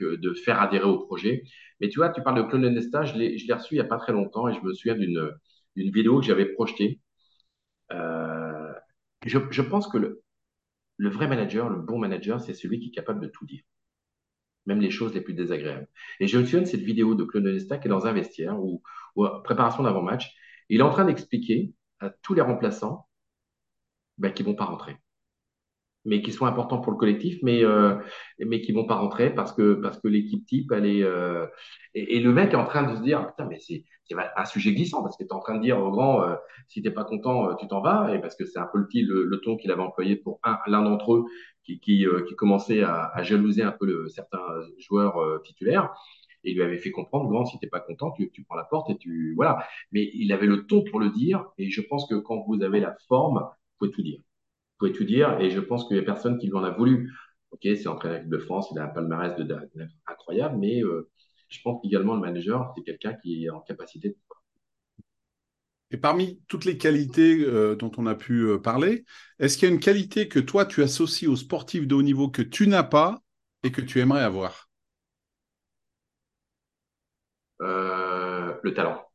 de faire adhérer au projet. Mais tu vois, tu parles de Clone Nesta, je l'ai reçu il n'y a pas très longtemps et je me souviens d'une vidéo que j'avais projetée. Euh, je, je pense que le, le vrai manager, le bon manager, c'est celui qui est capable de tout dire même les choses les plus désagréables. Et je me cette vidéo de Claude Nesta qui est dans un vestiaire ou, préparation d'avant-match. Il est en train d'expliquer à tous les remplaçants ben, qui vont pas rentrer mais qui sont importants pour le collectif, mais euh, mais qui vont pas rentrer parce que parce que l'équipe type elle est euh, et, le mec est en train de se dire putain mais c'est un sujet glissant parce que tu en train de dire au grand euh, si t'es pas content euh, tu t'en vas et parce que c'est un peu le, le, ton qu'il avait employé pour un l'un d'entre eux qui qui, qui commençait à, à, jalouser un peu le, certains joueurs titulaires. Et il lui avait fait comprendre grand si t'es pas content tu, tu prends la porte et tu voilà. Mais il avait le ton pour le dire et je pense que quand vous avez la forme vous pouvez tout dire pouvez tout dire. Et je pense qu'il y a personne qui lui en a voulu. Ok, c'est entraîneur de France, il a un palmarès de, incroyable, mais euh, je pense qu'également le manager, c'est quelqu'un qui est en capacité de. Et parmi toutes les qualités euh, dont on a pu euh, parler, est-ce qu'il y a une qualité que toi tu associes aux sportifs de haut niveau que tu n'as pas et que tu aimerais avoir? Le talent.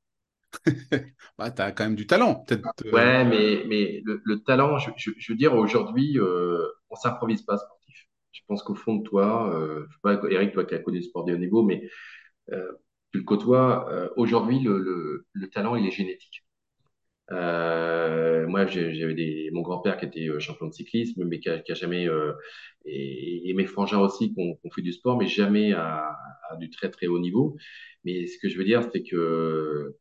bah, tu as quand même du talent, peut-être. Euh. Ouais, mais, mais le, talent, je, veux dire, aujourd'hui, euh, on s'improvise pas sportif. Je pense qu'au fond de toi, euh, Eric, toi qui as connu le sport de haut niveau, mais euh, tu le côtoies. Euh, aujourd'hui, le, le, le, talent, il est génétique. Euh, moi, j'avais des, mon grand-père qui était champion de cyclisme, mais qui a, jamais, et, et, mes frangins aussi qui ont, fait du sport, mais jamais à, à, du très très haut niveau. Mais ce que je veux dire, c'est que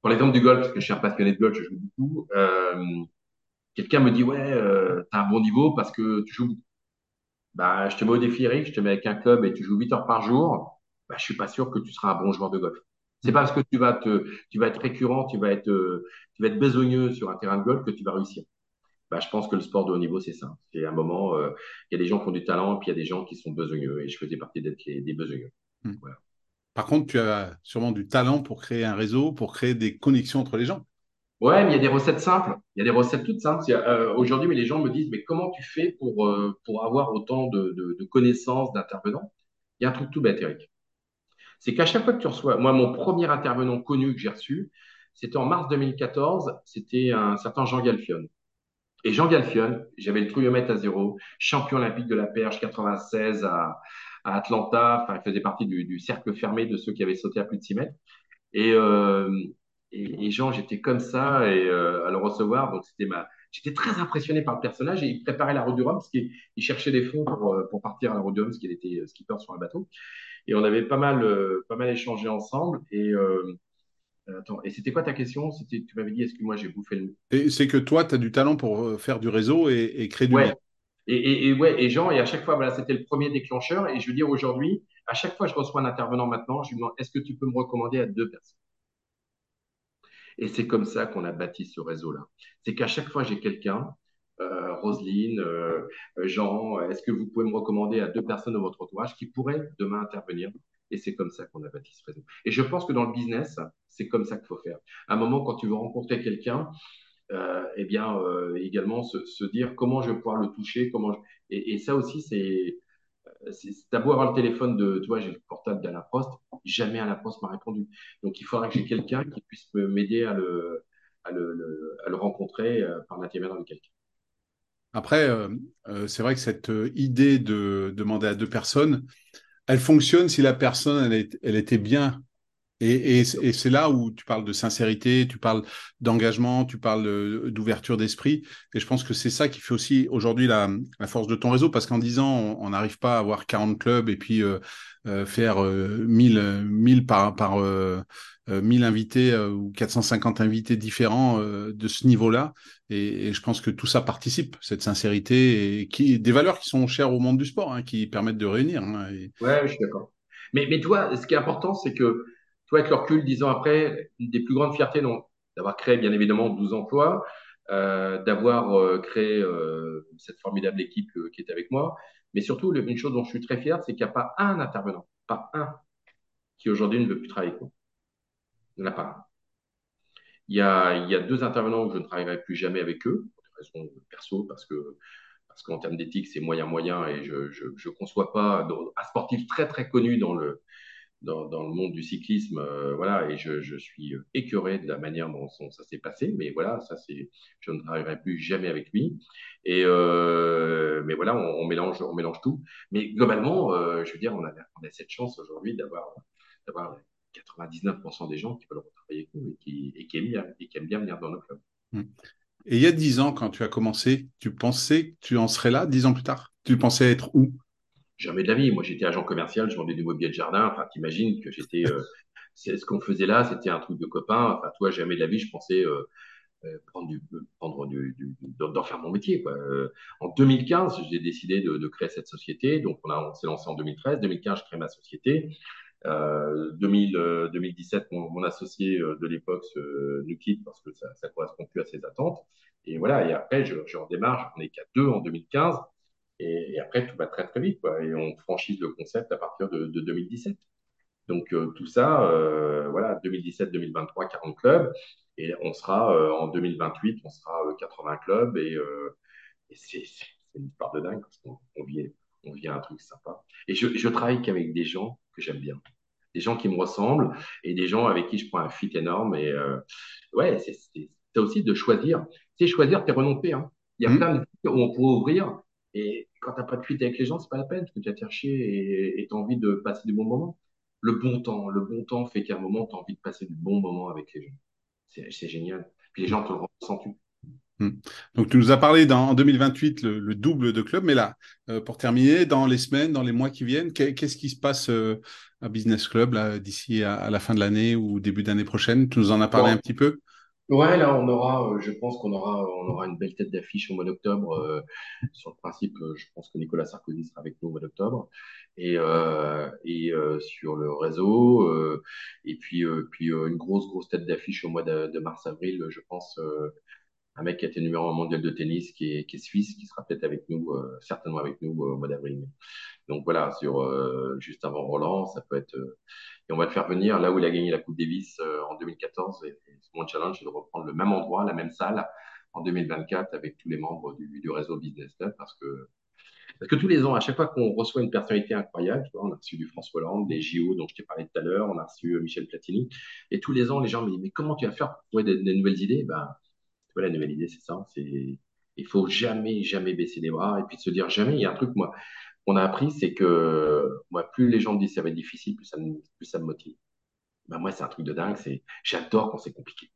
pour l'exemple du golf, parce que je suis un passionné de golf, je joue beaucoup, euh, quelqu'un me dit Ouais, euh, tu as un bon niveau parce que tu joues beaucoup. Bah, je te mets au défi, Eric, je te mets avec un club et tu joues 8 heures par jour. Bah, je suis pas sûr que tu seras un bon joueur de golf. C'est pas parce que tu vas te, tu vas être récurrent, tu vas être, euh, tu vas être besogneux sur un terrain de golf que tu vas réussir. Bah, je pense que le sport de haut niveau, c'est ça. C'est un moment, euh, il y a des gens qui ont du talent, puis il y a des gens qui sont besogneux, et je faisais partie d'être des besogneux. Hmm. Voilà. Par contre, tu as sûrement du talent pour créer un réseau, pour créer des connexions entre les gens. Ouais, mais il y a des recettes simples. Il y a des recettes toutes simples. Euh, aujourd'hui, mais les gens me disent, mais comment tu fais pour, euh, pour avoir autant de, de, connaissances d'intervenants? Il y a un truc tout bête, Eric. C'est qu'à chaque fois que tu reçois, moi, mon premier intervenant connu que j'ai reçu, c'était en mars 2014, c'était un certain Jean Galfion. Et Jean Galfion, j'avais le trouillomètre à zéro, champion olympique de la perche 96 à, à Atlanta. Enfin, il faisait partie du, du, cercle fermé de ceux qui avaient sauté à plus de 6 mètres. Et, euh, et, et Jean, j'étais comme ça et, euh, à le recevoir. Donc, c'était ma. J'étais très impressionné par le personnage et il préparait la route du Rhum parce qu'il cherchait des fonds pour, euh, pour partir à la route du Rhum parce qu'il était skipper sur un bateau. Et on avait pas mal, euh, pas mal échangé ensemble. Et, euh, Attends, et c'était quoi ta question? C'était, Tu m'avais dit, est-ce que moi j'ai bouffé le. Et c'est que toi, tu as du talent pour faire du réseau et, et créer du ouais. Et, et, ouais, et Jean, et à chaque fois, voilà, c'était le premier déclencheur. Et je veux dire, aujourd'hui, à chaque fois que je reçois un intervenant maintenant, je lui demande est-ce que tu peux me recommander à deux personnes? Et c'est comme ça qu'on a bâti ce réseau-là. C'est qu'à chaque fois, j'ai quelqu'un, euh, Roselyne, euh, Jean, est-ce que vous pouvez me recommander à deux personnes de votre entourage qui pourraient demain intervenir? Et c'est comme ça qu'on a bâti ce réseau. Et je pense que dans le business, c'est comme ça qu'il faut faire. À un moment, quand tu veux rencontrer quelqu'un, eh bien, également se, dire comment je vais pouvoir le toucher, comment et, ça aussi, c'est d'abord avoir le téléphone de, tu vois, j'ai le portable d'Alain Prost, jamais Alain Prost m'a répondu. Donc, il faudra que j'ai quelqu'un qui puisse m'aider à le, à le, à le rencontrer par l'intermédiaire de quelqu'un. Après, euh, euh, c'est vrai que cette euh, idée de demander à deux personnes, elle fonctionne si la personne, elle était bien. Et, c'est là où tu parles de sincérité, tu parles d'engagement, tu parles d'ouverture d'esprit. Et je pense que c'est ça qui fait aussi aujourd'hui la, force de ton réseau, parce qu'en disant on n'arrive pas à avoir 40 clubs et puis faire 1000, 1000 par, par 1000 invités ou 450 invités différents de ce niveau-là. Et, je pense que tout ça participe, cette sincérité, et des valeurs qui sont chères au monde du sport, hein, qui permettent de réunir. Hein, Ouais, je suis d'accord. Mais toi, ce qui est important, c'est que, toi, avec le recul, dix ans après, une des plus grandes fiertés, d'avoir créé, bien évidemment, 12 emplois, euh, d'avoir euh, créé euh, cette formidable équipe qui est avec moi, mais surtout, une chose dont je suis très fier, c'est qu'il n'y a pas un intervenant, pas un, qui aujourd'hui ne veut plus travailler avec moi. Il n'y en a pas un. Il y a, deux intervenants où je ne travaillerai plus jamais avec eux, pour des raisons perso, parce que parce qu'en termes d'éthique, c'est moyen moyen et je ne conçois pas un sportif très très connu dans le dans, le monde du cyclisme, euh, voilà, et je, suis écœuré de la manière dont ça s'est passé, mais voilà, ça c'est, je ne travaillerai plus jamais avec lui. Et euh, mais voilà, on, mélange, on mélange tout. Mais globalement, euh, je veux dire, on a, cette chance aujourd'hui d'avoir d'avoir 99% des gens qui veulent retravailler avec nous et qui, aiment bien, et qui aiment bien venir dans nos clubs. Mmh. Et il y a dix ans, quand tu as commencé, tu pensais que tu en serais là? Dix ans plus tard Tu pensais être où? Jamais de la vie. Moi, j'étais agent commercial, je vendais du mobilier de jardin. Enfin, t'imagines que j'étais. Euh, ce qu'on faisait là, c'était un truc de copain. Enfin, toi, jamais de la vie, je pensais euh, euh, prendre du, prendre d'en faire mon métier. Quoi. en 2015, j'ai décidé de, créer cette société. Donc, on, a, on s'est lancé en 2013. 2015, je crée ma société. 2000, euh, 2017, euh, mon, associé euh, de l'époque nous quitte parce que ça ne correspond plus à ses attentes. Et voilà, et après, je, je redémarre, j'en ai qu'à deux en 2015. Et, et, après, tout va très très vite. Quoi, et on franchise le concept à partir de, de 2017. Donc tout ça, euh, voilà, 2017-2023, 40 clubs. Et on sera en 2028, on sera 80 clubs. Et, et c'est une histoire de dingue parce qu'on vit, on vit un truc sympa. Et je, je travaille qu'avec des gens que j'aime bien. Des gens qui me ressemblent et des gens avec qui je prends un fit énorme. Et euh, ouais, c'est aussi de choisir. C'est choisir tes renoncés. Hein. Il y a mmh. plein de où on pourrait ouvrir. Et quand tu n'as pas de fit avec les gens, c'est pas la peine parce que tu vas te faire chier et tu as envie de passer du bon moment. Le bon temps, le bon temps fait qu'à un moment, tu as envie de passer du bon moment avec les gens. C'est génial. Puis les gens te le ressentent. Hmm. Donc, tu nous as parlé en 2028 le, double de clubs, mais là, euh, pour terminer, dans les semaines, dans les mois qui viennent, qu'est-ce qui se passe euh, à Business Club d'ici à, la fin de l'année ou début d'année prochaine? Tu nous en as parlé un petit peu? Ouais, là, on aura, euh, je pense qu'on aura, on aura une belle tête d'affiche au mois d'octobre. sur le principe, je pense que Nicolas Sarkozy sera avec nous au mois d'octobre. Et, et sur le réseau, et puis, puis une grosse, grosse tête d'affiche au mois de, mars-avril, je pense un mec qui a été numéro un mondial de tennis, qui est, qui est suisse, qui sera peut-être avec nous, euh, certainement avec nous euh, au mois d'avril. Donc voilà, sur euh, juste avant Roland, ça peut être. Et on va le faire venir là où il a gagné la Coupe Davis en 2014. Et, mon challenge, c'est de reprendre le même endroit, la même salle en 2024 avec tous les membres du, réseau Business parce que parce que tous les ans, à chaque fois qu'on reçoit une personnalité incroyable, on a reçu du François Hollande, des JO dont je t'ai parlé tout à l'heure, on a reçu Michel Platini, et tous les ans, les gens me disent, mais comment tu vas faire pour trouver des, des nouvelles idées? Ben, la nouvelle idée, c'est ça. C'est il faut jamais, jamais baisser les bras et puis se dire jamais. Il y a un truc, moi, qu'on a appris, c'est que moi, plus les gens me disent ça va être difficile, plus ça me, plus motive. Ben, moi, c'est un truc de dingue. C'est j'adore quand c'est compliqué.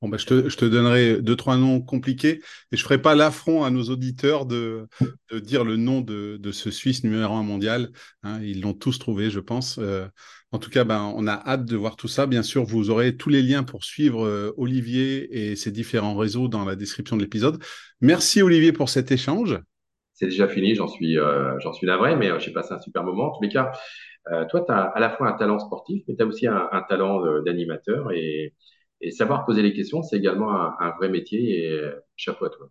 Bon, bah, je, te, donnerai deux, trois noms compliqués et je ferai pas l'affront à nos auditeurs de, dire le nom de, ce Suisse numéro un mondial. Hein, ils l'ont tous trouvé, je pense. Euh, en tout cas, ben, on a hâte de voir tout ça. Bien sûr, vous aurez tous les liens pour suivre euh, Olivier et ses différents réseaux dans la description de l'épisode. Merci Olivier pour cet échange. C'est déjà fini, j'en suis, euh, j'en suis navré, mais j'ai passé un super moment. En tous les cas, toi, tu as à la fois un talent sportif, mais tu as aussi un, un talent d'animateur et et savoir poser les questions, c'est également un, vrai métier et chapeau à toi.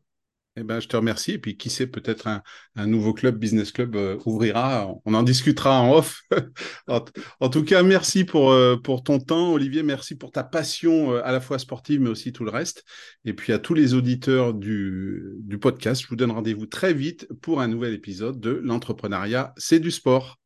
Eh ben, je te remercie. Et puis, qui sait, peut-être un, nouveau club, business club, euh, ouvrira. On en discutera en off. en, tout cas, merci pour, euh, pour ton temps, Olivier. Merci pour ta passion euh, à la fois sportive, mais aussi tout le reste. Et puis, à tous les auditeurs du, du podcast, je vous donne rendez-vous très vite pour un nouvel épisode de L'entrepreneuriat, c'est du sport.